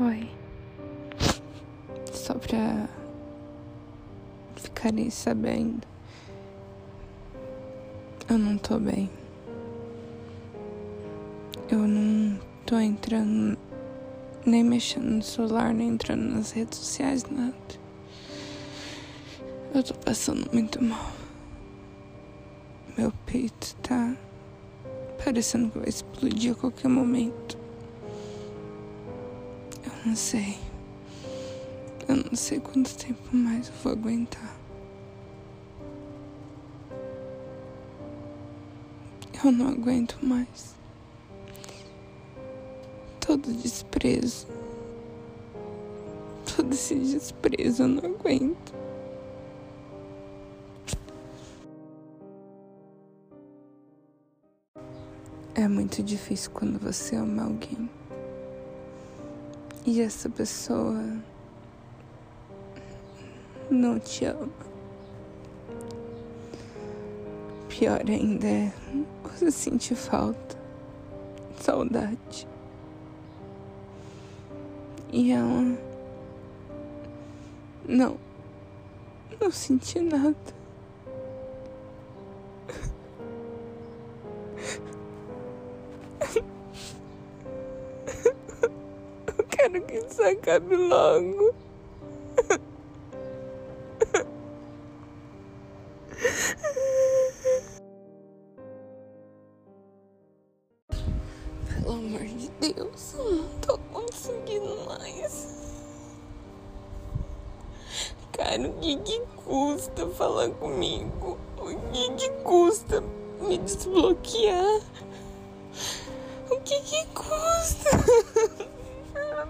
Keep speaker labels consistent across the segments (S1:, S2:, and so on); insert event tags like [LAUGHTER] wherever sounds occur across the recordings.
S1: Oi. Só pra ficarem sabendo. Eu não tô bem. Eu não tô entrando, nem mexendo no celular, nem entrando nas redes sociais, nada. Eu tô passando muito mal. Meu peito tá parecendo que vai explodir a qualquer momento. Não sei. Eu não sei quanto tempo mais eu vou aguentar. Eu não aguento mais. Todo desprezo. Todo esse desprezo eu não aguento. É muito difícil quando você ama alguém. E essa pessoa não te ama. Pior ainda é você sentir falta, saudade. E ela. Não. Não senti nada. Quero que isso acabe logo. Pelo amor de Deus, eu não tô conseguindo mais. Cara, o que, que custa falar comigo? O que, que custa me desbloquear? O que que custa? [LAUGHS]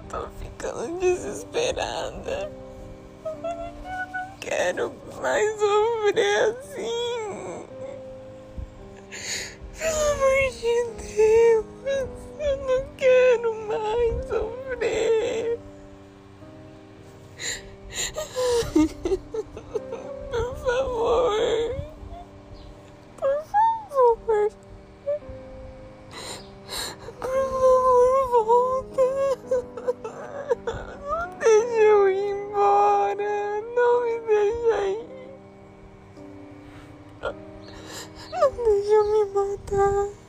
S1: Tô ficando desesperada. Não quero mais sofrer assim. Pelo amor de Deus, ir. Não deixa eu me matar.